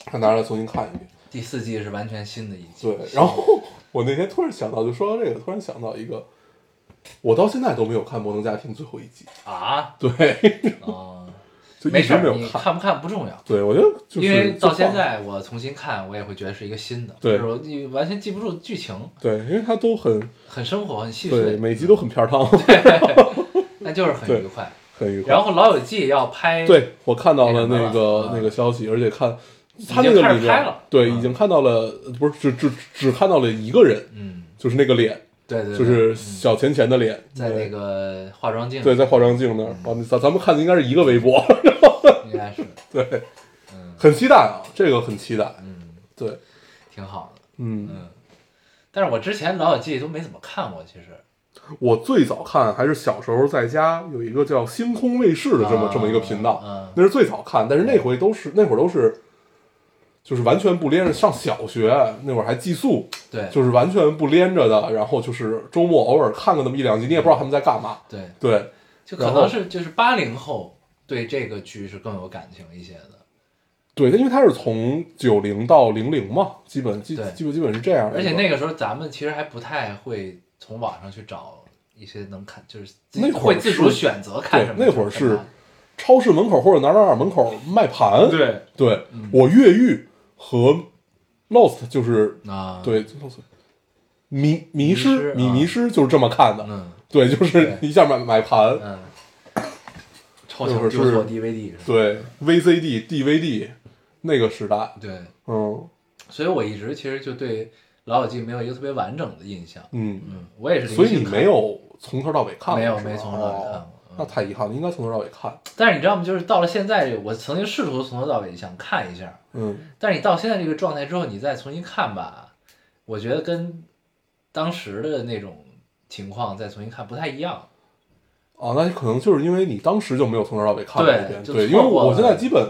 还拿出来重新看一遍。第四季是完全新的一季。对，然后我那天突然想到，就说到这个，突然想到一个，我到现在都没有看《摩登家庭》最后一集，啊，对，啊，就一直没有看。你看不看不重要。对，我觉得就是因为到现在我重新看，我也会觉得是一个新的，对就是我你完全记不住剧情，对，因为它都很很生活，很细对，每集都很片儿汤，对那就是很愉快。很愉快。然后《老友记》要拍，对我看到了那个那个消息，而且看他那个里面对，嗯已经看到了，不是只只只看到了一个人，嗯，就是那个脸，对对，对就是嗯小钱钱的脸，在那个化妆镜，对，在化妆镜那儿。咱咱们看的应该是一个微博，应该是，对，嗯很期待啊，这个很期待，嗯，对，挺好的，嗯，嗯。但是我之前《老友记》都没怎么看过，其实我最早看还是小时候在家有一个叫星空卫视的这么啊这么一个频道，嗯那是最早看，但是那回都是那会儿都是。就是完全不连着，上小学那会儿还寄宿，对，就是完全不连着的，然后就是周末偶尔看个那么一两集，你也不知道他们在干嘛。对，对，就可能是就是八零后对这个剧是更有感情一些的，对，因为它是从九零到零零嘛，基本基对基本基本是这样的。而且那个时候咱们其实还不太会从网上去找一些能看，就是会儿会自主选择看什么。那会儿是超市门口或者哪儿哪儿哪儿门口卖盘。对对嗯我越狱和 Lost 就是啊，，对 Lost 迷迷迷失失迷啊。迷失就是这么看的。嗯。对，就是一下买买盘，嗯，超强丢错 DVD 是吧？对 VCD、DVD 那个时代，对，嗯。所以我一直其实就对《老友记》没有一个特别完整的印象。嗯，嗯，我也是所以你没有从头到尾看过，没有没从头到尾看哦过嗯那太遗憾了，应该从头到尾看。但是你知道吗？就是到了现在，我曾经试图从头到尾想看一下，嗯，但是你到现在这个状态之后，你再重新看吧，我觉得跟当时的那种情况再重新看不太一样。哦，那可能就是因为你当时就没有从头到尾看过对一遍，对，因为我现在基本，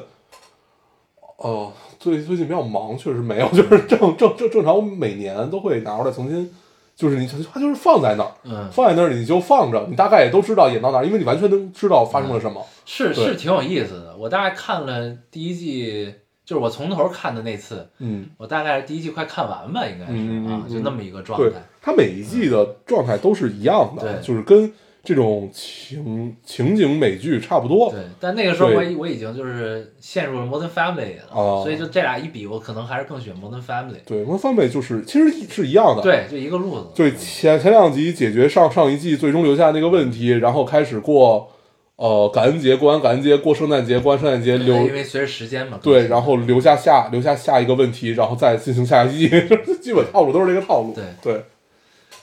哦、最最近比较忙，确实没有，就是正正正正常，我每年都会拿出来重新，就是你它就是放在那儿，嗯，放在那儿你就放着，你大概也都知道演到哪儿，因为你完全能知道发生了什么。对是是挺有意思的。我大概看了第一季，就是我从头看的那次，嗯，我大概是第一季快看完吧，应该是、啊，嗯就那么一个状对态。，它每一季的状态都是一样的，对就是跟这种情情景美剧差不多。对，但那个时候我已我已经就是陷入了 Modern Family 了，哦所以就这俩一比，我可能还是更喜欢 Modern Family。对，Modern Family 就是其实是一样的。对，就一个路子。对，前前两集解决上上一季最终留下那个问题，然后开始过呃感恩节，过完感恩节过圣诞节，过完圣诞节对留因为随着时间嘛。对，然后留下下留下下一个问题，然后再进行下一季，基本套路都是这个套路。对对，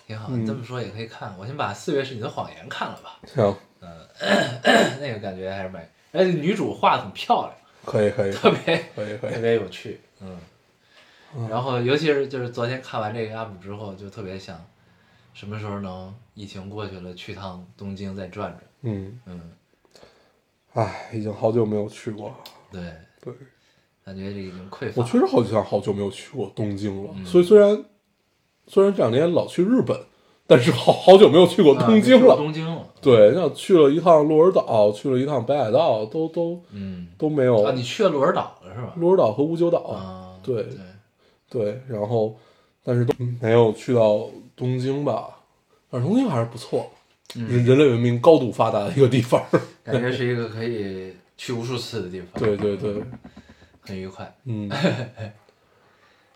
挺好。嗯你这么说也可以看，我先把《四月是你的谎言》看了吧，行，那个感觉还是蛮，而且女主画的很漂亮，可以可以特别可以可以，特别 有趣，嗯。然后尤其是就是昨天看完这个 UP 之后，就特别想什么时候能疫情过去了，去趟东京再转转，嗯，嗯，唉，已经好久没有去过了。对，对，感觉这已经匮乏了。我确实好像好久没有去过东京了，嗯所以虽然虽然这两年老去日本，但是好好久没有去过啊东京了。东京了，对，那去了一趟鹿儿岛，去了一趟北海道，都都嗯，都没有。啊，你去了鹿儿岛了是吧？鹿儿岛和五九岛，啊，对对，对，然后但是都没有去到东京吧。但是东京还是不错，人类文明高度发达的一个地方。感觉是一个可以去无数次的地方，对对对，很愉快。嗯，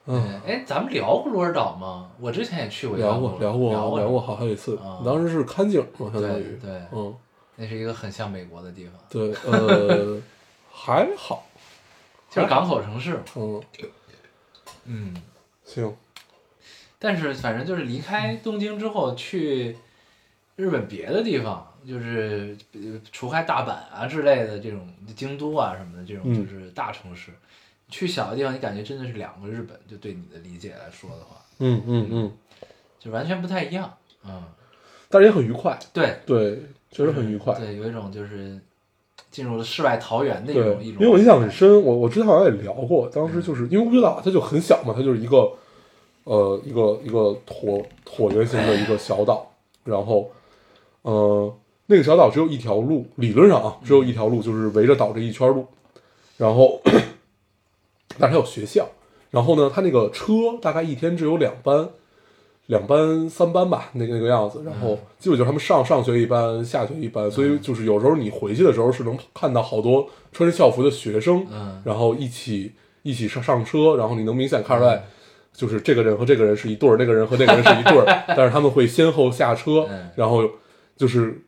嗯，哎，咱们聊过鹿儿岛吗？我之前也去过聊过聊过聊过聊过好好几次啊，当时是看景嘛，相当于，对对，嗯，那是一个很像美国的地方，对，呃，还好，就是港口城市嘛。嗯，嗯，行，但是反正就是离开东京之后，去日本别的地方，就是呃除开大阪啊之类的这种京都啊什么的这种嗯就是大城市，去小的地方，你感觉真的是两个日本，就对你的理解来说的话，嗯嗯嗯，就完全不太一样。嗯，但是也很愉快，对，对，确实很愉快，对，有一种就是进入了世外桃源的一种，一种。因为我印象很深，我我之前好像也聊过，当时就是因为乌龟岛它就很小嘛，它就是一个呃一个一个椭椭圆形的一个小岛，然后呃那个小岛只有一条路，理论上啊只有一条路，就是围着岛这一圈路，然后但是它有学校，然后呢他那个车大概一天只有两班。两班三班吧，那个那个样子，然后基本就是他们上上学一班，下学一班，所以就是有时候你回去的时候是能看到好多穿着校服的学生，嗯。然后一起一起上上车，然后你能明显看出来，就是这个人和这个人是一对儿，那个人和那个人是一对儿，但是他们会先后下车嗯，然后就是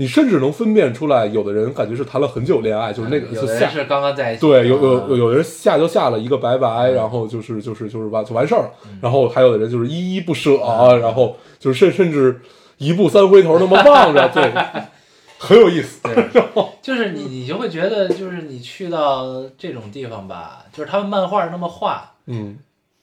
你甚至能分辨出来，有的人感觉是谈了很久恋爱，就是那个就下有的人是刚刚在一起，对，有有有人下就下了一个拜嗯拜，然后就是就是就是完就完事儿了，然后还有的人就是依依不舍，嗯然后就是甚甚至一步三回头那么望着，对，很有意思。对，就是你你就会觉得，就是你去到这种地方吧，就是他们漫画那么画嗯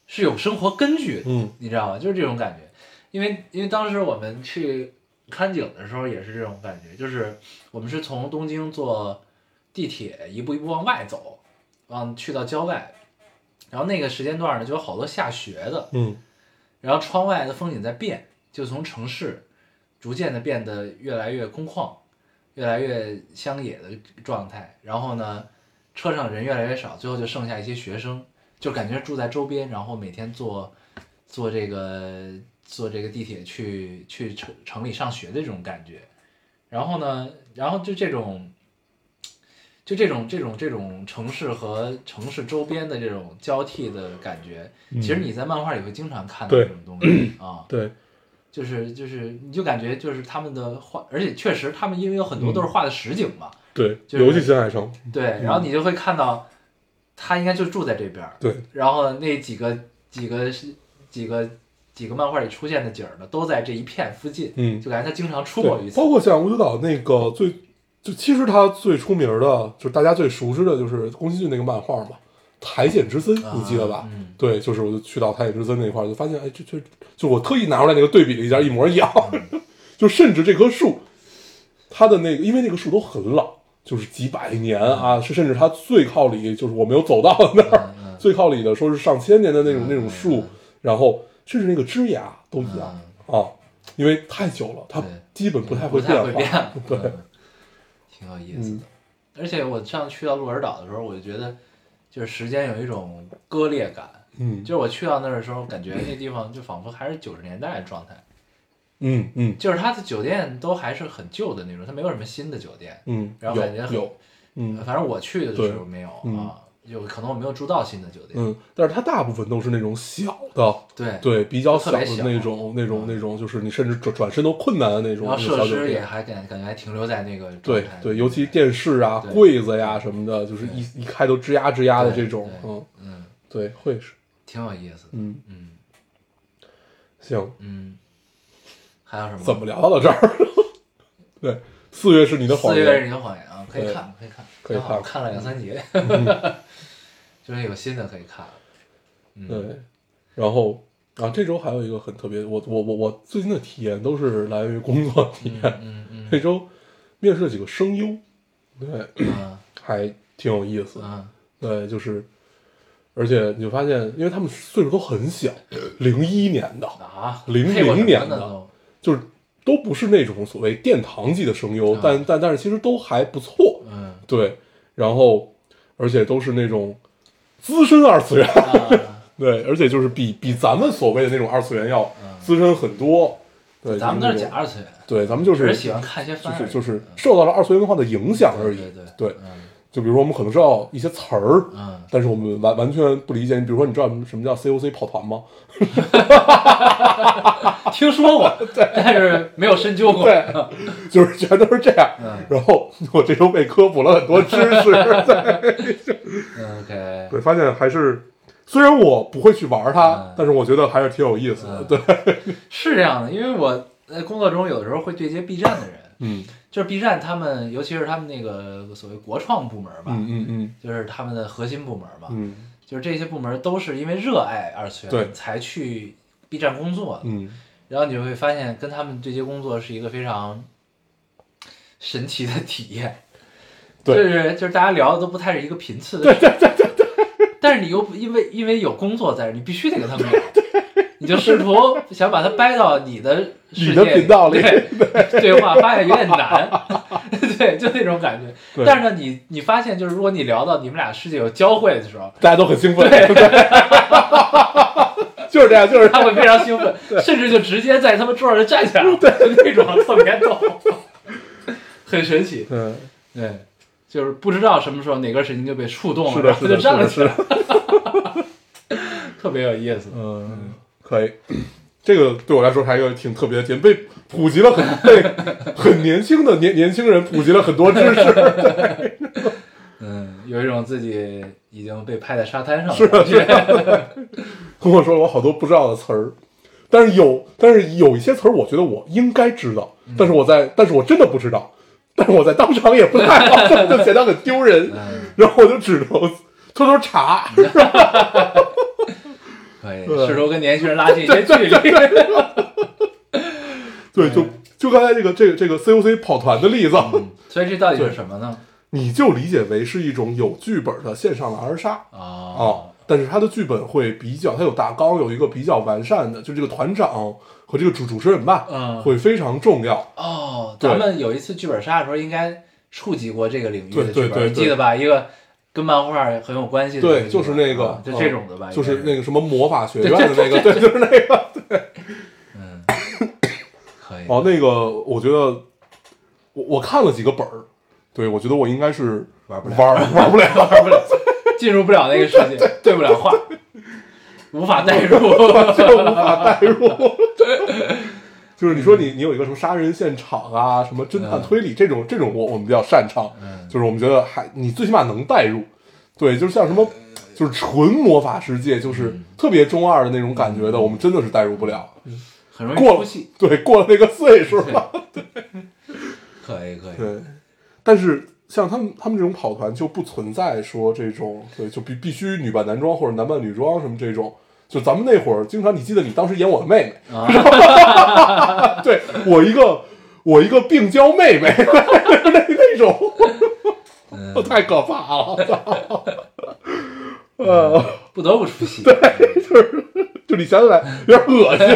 是有生活根据的，嗯你知道吗？就是这种感觉。因为因为当时我们去看景的时候也是这种感觉，就是我们是从东京坐地铁一步一步往外走，往去到郊外，然后那个时间段呢就有好多下雪的，嗯然后窗外的风景在变，就从城市逐渐的变得越来越空旷，越来越乡野的状态。然后呢，车上人越来越少，最后就剩下一些学生，就感觉住在周边，然后每天坐坐这个坐这个地铁去去城城里上学的这种感觉。然后呢，然后就这种。就这种这种这种城市和城市周边的这种交替的感觉，其实你在漫画里会经常看到这种东西 啊，对，就是就是你就感觉就是他们的画，而且确实他们因为有很多都是画的实景嘛，对，就是尤其新海诚，对，然后你就会看到他应该就住在这边儿，对，然后那几个几个是几个几个漫画里出现的景儿呢，都在这一片附近，嗯，就感觉他经常出没于对，此包，括像无忧岛那个最，就其实他最出名的，就是大家最熟知的，就是宫崎骏那个漫画嘛，《苔藓之森》，你记得吧？嗯对，就是我就去到苔藓之森那块儿，就发现，哎，这这，就我特意拿出来那个对比了一下，一模一样。嗯 就甚至这棵树，它的那个，因为那个树都很老，就是几百年啊，是甚至它最靠里，就是我没有走到那儿，最靠里的说是上千年的那种、嗯那种树，嗯然后甚至那个枝芽都一样、啊，因为太久了，它对。基本不太会变化。对。嗯挺有意思的。嗯。而且我上去到鹿儿岛的时候，我就觉得就是时间有一种割裂感，嗯。就是我去到那儿的时候，感觉那地方就仿佛还是九十年代的状态，嗯嗯。就是它的酒店都还是很旧的那种，它没有什么新的酒店。嗯，然后感觉很有有，嗯。反正我去的时候没有嗯。啊，有可能我没有住到新的酒店。嗯，但是它大部分都是那种小的，对，对，比较小的那种那种嗯那种，就是你甚至转转身都困难的那种然后设施也店。还感感觉还停留在那个状对态。对，尤其电视啊、对柜子呀什么的，就是一一开都吱呀吱呀的对这种，对嗯，嗯，对，会是，挺有意思的。嗯，嗯行，嗯，还有什么？怎么聊到这儿？对，四月是你的谎言四月是，你的谎言啊，可以看，可以看，可以看看了两三节，就是有新的可以看。嗯，对，然后啊，这周还有一个很特别，我我我我最近的体验都是来源于工作体验。嗯嗯这周面试了几个声优，对，嗯还挺有意思。嗯对，就是，而且你就发现，因为他们岁数都很小，零一年的，啊，00配过什么年的就是都不是那种所谓殿堂级的声优，啊但但但是其实都还不错。嗯对，然后而且都是那种资深二次元，啊 对，而且就是比比咱们所谓的那种二次元要嗯资深很多。对，咱们那是假二次元，对，咱们就是喜欢看一些就是就是受到了二次元文化的影响而已。对对对嗯就比如说我们可能知道一些词儿，嗯，但是我们完完全不理解。你比如说，你知道什么叫 COC 跑团吗？听说过，但是没有深究过。对，就是全都是这样。嗯 然后我这周被科普了很多知识，对嗯，OK，对，发现还是虽然我不会去玩它嗯，但是我觉得还是挺有意思的。嗯对，是这样的，因为我在工作中有的时候会对接 B 站的人，嗯就是 B 站他们，尤其是他们那个所谓国创部门吧，嗯嗯嗯。就是他们的核心部门嘛，嗯。就是这些部门都是因为热爱二次对。元才去 B 站工作的，嗯。然后你就会发现跟他们对接工作是一个非常神奇的体验，对。就是就是大家聊的都不太是一个频次的事，对对对对。但是你又因为因为有工作在这，你必须得跟他们聊，你就试图想把它掰到你的你的频道里对对话，发现有点难，对，就那种感觉。但是呢，你你发现就是如果你聊到你们俩世界有交汇的时候，大家都很兴奋，对，就是这样，就是他会非常兴奋，甚至就直接在他们桌上就站起来了，就那种特别逗，很神奇。嗯，对，就是不知道什么时候哪根神经就被触动了，是的，是的，然后就是站了起，来特别有意思。嗯，可以。这个对我来说还有一个挺特别的点，被普及了很被 很年轻的年年轻人普及了很多知识。嗯，有一种自己已经被拍在沙滩上是的，的感觉。是的。跟我说了我好多不知道的词儿，但是有，但是有一些词儿，我觉得我应该知道，但是我在，但是我真的不知道，但是我在当场也不太好，就显得很丢人，嗯，然后我就只能偷偷查。可以，对。试图跟年轻人拉近一些 距离。对，就就刚才这个这个这个 COC 跑团的例子，嗯所以这到底是什么呢？你就理解为是一种有剧本的线上狼人杀啊哦，但是它的剧本会比较，它有大纲，有一个比较完善的，就这个团长和这个主主持人吧，嗯。会非常重要。哦，咱们有一次剧本杀的时候，应该触及过这个领域的对对剧本，记得吧？一个跟漫画很有关系的对，就是那个啊，就这种的吧？就是那个什么魔法学院的那个，对，就是那个。对嗯，可以。哦，那个我觉得我我看了几个本儿，对我觉得我应该是玩不了玩玩不了，玩不了，进入不了那个世界，对不了话，无法代入。就无法代入。就是你说你你有一个什么杀人现场啊，什么侦探推理这种这种我我们比较擅长，嗯就是我们觉得还你最起码能代入，对，就是像什么就是纯魔法世界，就是特别中二的那种感觉的，我们真的是代入不了。很容易过了出戏。对，过了那个岁数了。对 可以可以，对，但是像他们他们这种跑团就不存在说这种对，就必必须女扮男装或者男扮女装什么这种。就咱们那会儿，经常你记得你当时演我的妹妹，啊，对我一个我一个病娇妹妹，那那种，嗯，太可怕了，呃，不得不出戏。就你想起来有点恶心，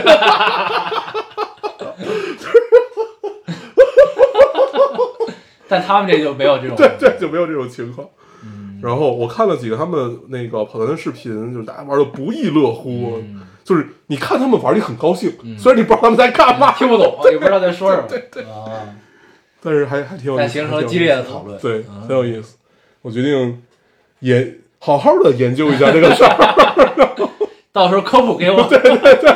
但他们这就没有这种。对对，就没有这种情况。嗯然后我看了几个他们那个跑团的视频，就是大家玩的不亦乐乎，嗯就是你看他们玩，你很高兴，虽然你不知道他们在干嘛，听不懂，也不知道在说什么。对对啊，但是还还挺有意思，但形成了激烈的讨论对，嗯很有意思。我决定也好好的研究一下这个事儿。到时候科普给我。对对对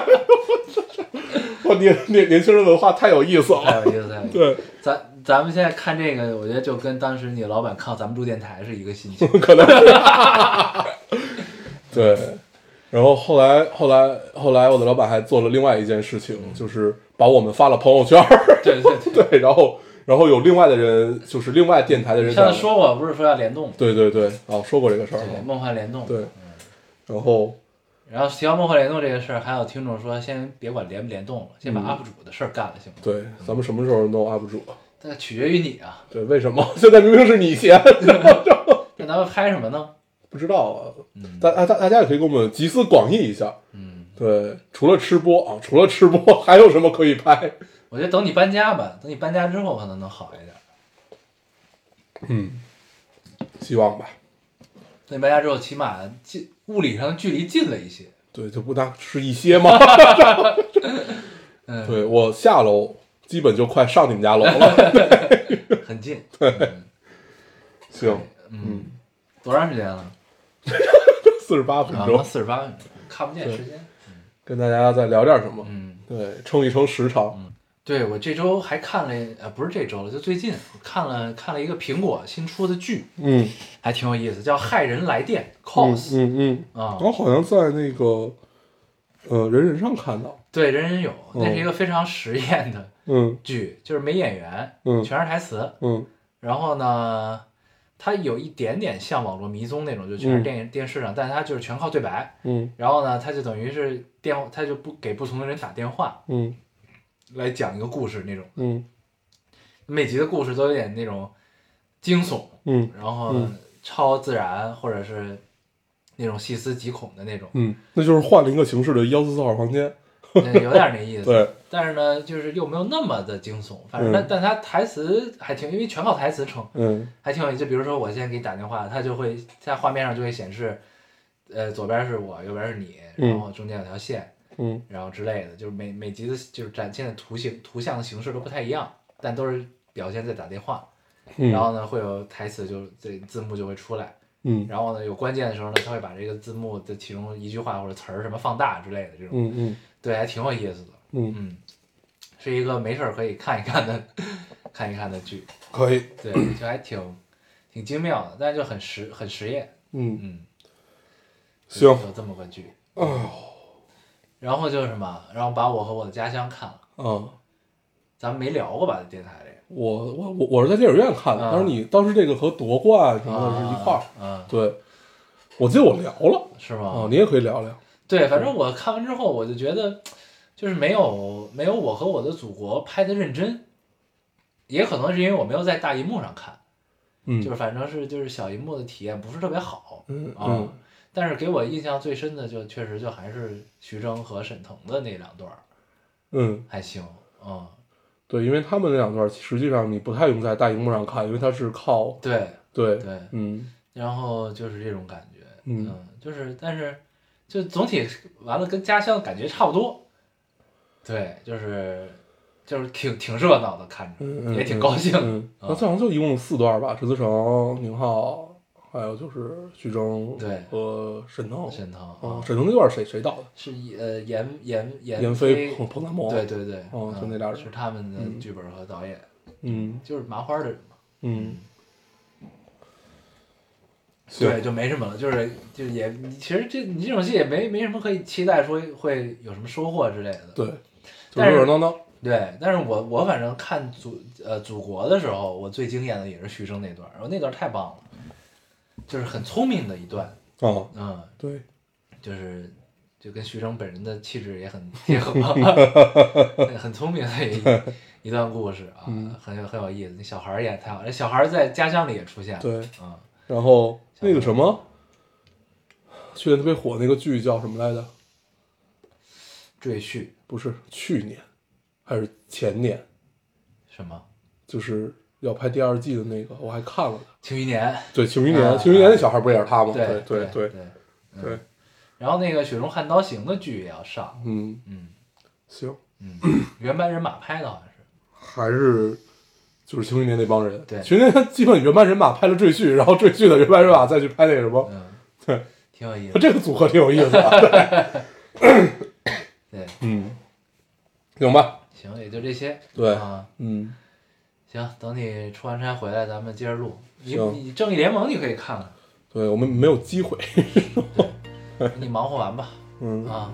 哇，年年年轻人文化太有意思了。太有意思，太有意思。对，咱咱们现在看这个，我觉得就跟当时你老板看咱们录电台是一个心情。可能是。对，然后后来后来后来，我的老板还做了另外一件事情，就是把我们发了朋友圈儿。对对对，对，然后然后有另外的人，就是另外电台的人在上次说过，不是说要联动吗？对对对，哦，说过这个事儿。梦幻联动。对，然后然后提到梦幻联动这个事儿，还有听众说，先别管联不联动了，先把嗯 UP 主的事儿干了，行吗？对，咱们什么时候弄 UP 主啊？这取决于你啊。对，为什么 现在明明是你先？那咱们拍什么呢？不知道啊，嗯大大大大家也可以给我们集思广益一下。嗯，对，除了吃播啊，除了吃播，还有什么可以拍？我觉得等你搬家吧，等你搬家之后可能能好一点。嗯，希望吧。等你搬家之后，起码近物理上的距离近了一些。对，就不大是一些吗？嗯，对我下楼基本就快上你们家楼了。很近。嗯行，嗯，多长时间了？四十八分啊，钟那，四十八分钟，看不见时间。跟大家再聊点什么？嗯，对，撑一撑时长。对我这周还看了，呃，不是这周了，就最近我看了看了一个苹果新出的剧，嗯还挺有意思，叫《骇人来电嗯 Cos》嗯嗯，啊，我好像在那个呃人人上看到。对，人人有，嗯那是一个非常实验的嗯。剧，就是没演员，嗯。全是台词，嗯。然后呢，它有一点点像网络迷踪那种，就全是嗯。电影、电视上，但它就是全靠对白。嗯。然后呢，它就等于是电，它就不给不同的人打电话嗯。来讲一个故事那种。嗯。每集的故事都有点那种惊悚，嗯。然后嗯。超自然或者是那种细思极恐的那种，嗯，那就是换了一个形式的幺四四号房间。嗯有点那意思。对，但是呢，就是又没有那么的惊悚，反正但、嗯。但他台词还挺，因为全靠台词撑，嗯。还挺有意思。就比如说我现在给你打电话，他就会在画面上就会显示，呃，左边是我，右边是你，嗯。然后中间有条线，嗯。然后之类的，就是每每集的就是展现的图形图像的形式都不太一样，但都是表现在打电话。嗯，然后呢，会有台词就这字幕就会出来，嗯。然后呢，有关键的时候呢，他会把这个字幕的其中一句话或者词儿什么放大之类的这种，嗯嗯对，还挺有意思的。嗯，嗯，是一个没事儿可以看一看的看一看的剧，可以。对，就还挺挺精妙的，但是就很实很实验，嗯，嗯，行有这么个剧。哎然后就是什么，然后把我和我的家乡看了，呦啊，咱们没聊过吧？在电台里我我我我是在电影院看的，啊当时你当时这个和夺冠什么的是一块儿。嗯，对，我记得我聊了是吗？啊，你也可以聊聊。对，反正我看完之后，我就觉得，就是没有没有我和我的祖国拍的认真，也可能是因为我没有在大荧幕上看，嗯，就是反正是就是小荧幕的体验不是特别好，啊嗯。嗯，但是给我印象最深的就确实就还是徐峥和沈腾的那两段嗯，还行，嗯，对，因为他们那两段实际上你不太用在大荧幕上看，因为它是靠对对，对，嗯。然后就是这种感觉，嗯就是但是就总体完了跟家乡感觉差不多，对，就是就是挺挺热闹的看着，也挺高兴，嗯，那这好像就一共四段吧，陈思诚、宁浩，还有就是徐峥对。和沈腾。沈腾。哦，啊，沈腾那段谁谁导的？是呃严严严闫飞飞、彭彭南萌。对，对对，哦嗯就那俩人是他们的嗯。剧本和导演，嗯。就是麻花的人嘛。嗯，行对，就没什么了，就是就也，其实这你这种戏也没没什么可以期待说会有什么收获之类的。对，就但是热热闹闹。对，但是我我反正看祖呃祖国的时候，我最惊艳的也是徐峥那段，然后那段太棒了，就是很聪明的一段，哦，嗯，对，就是就跟徐峥本人的气质也很贴合，很聪明的一一段故事啊，嗯很有很有意思。那小孩儿演得太好，那小孩儿在家乡里也出现了，对嗯，然后那个什么，去年特别火那个剧叫什么来着？赘婿不是去年还是前年？什么就是要拍第二季的那个，我还看了。庆余年，对，庆余年，啊庆余年那小孩不也是他吗？对对对对对对，然后那个《雪中悍刀行》的剧也要上，嗯，嗯行，嗯，原班人马拍的好像是，还是就是庆余年那帮人。对。庆余年基本原班人马拍了赘婿，然后赘婿的原班人马再去拍那个什么，嗯，对，挺有意思，这个组合挺有意思的。对，嗯，行吧，行，也就这些，对啊，嗯，行，等你出完差回来，咱们接着录。你行。你正义联盟你可以看看，对我们没有机会。你忙活完吧，嗯，啊，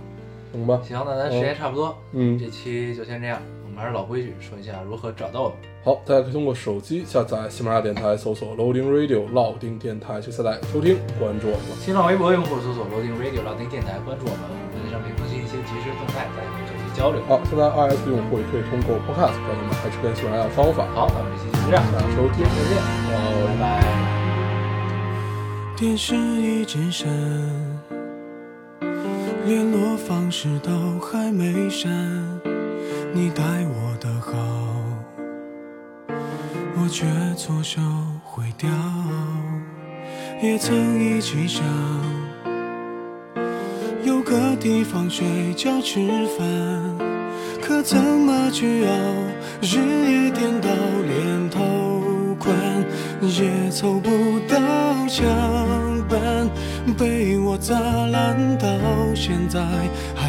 行吧，行，那咱时间差不多，嗯，这期就先这样。还是老规矩，说一下如何找到我们。好，大家可以通过手机下载喜马拉雅电台，搜索 Loading Radio 老丁电台去下载收听，关注我们。新浪微博用户搜索 Loading Radio 老丁电台，关注我们，我们会在上面更新一些即时动态，大家可以做一些交流。好，现在 iOS 用户也可以通过 Podcast 找到我们还是跟喜马拉雅的方法。好，那我们这期就这样，大家收听，再见，拜拜。电视一直闪，联络方式都还没删，你待我的好，我却错手毁掉。也曾一起想，有个地方睡觉吃饭，可怎么去熬？日夜颠倒，连头款也凑不到墙板，被我砸烂到现在还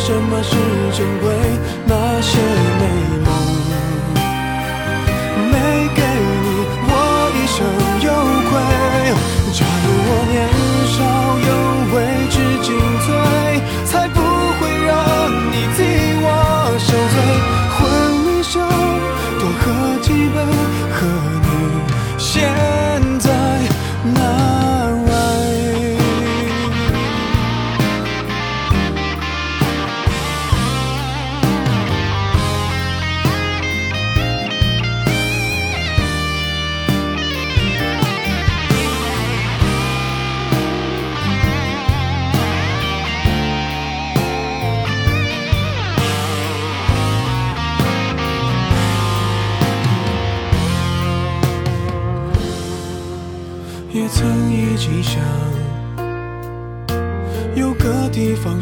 什么是珍贵，那些美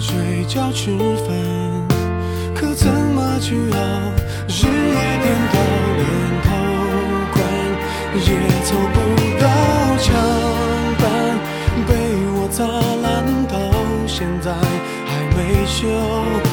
睡觉吃饭可怎么去熬日夜颠倒连头款也凑不到墙板被我砸烂到现在还没修。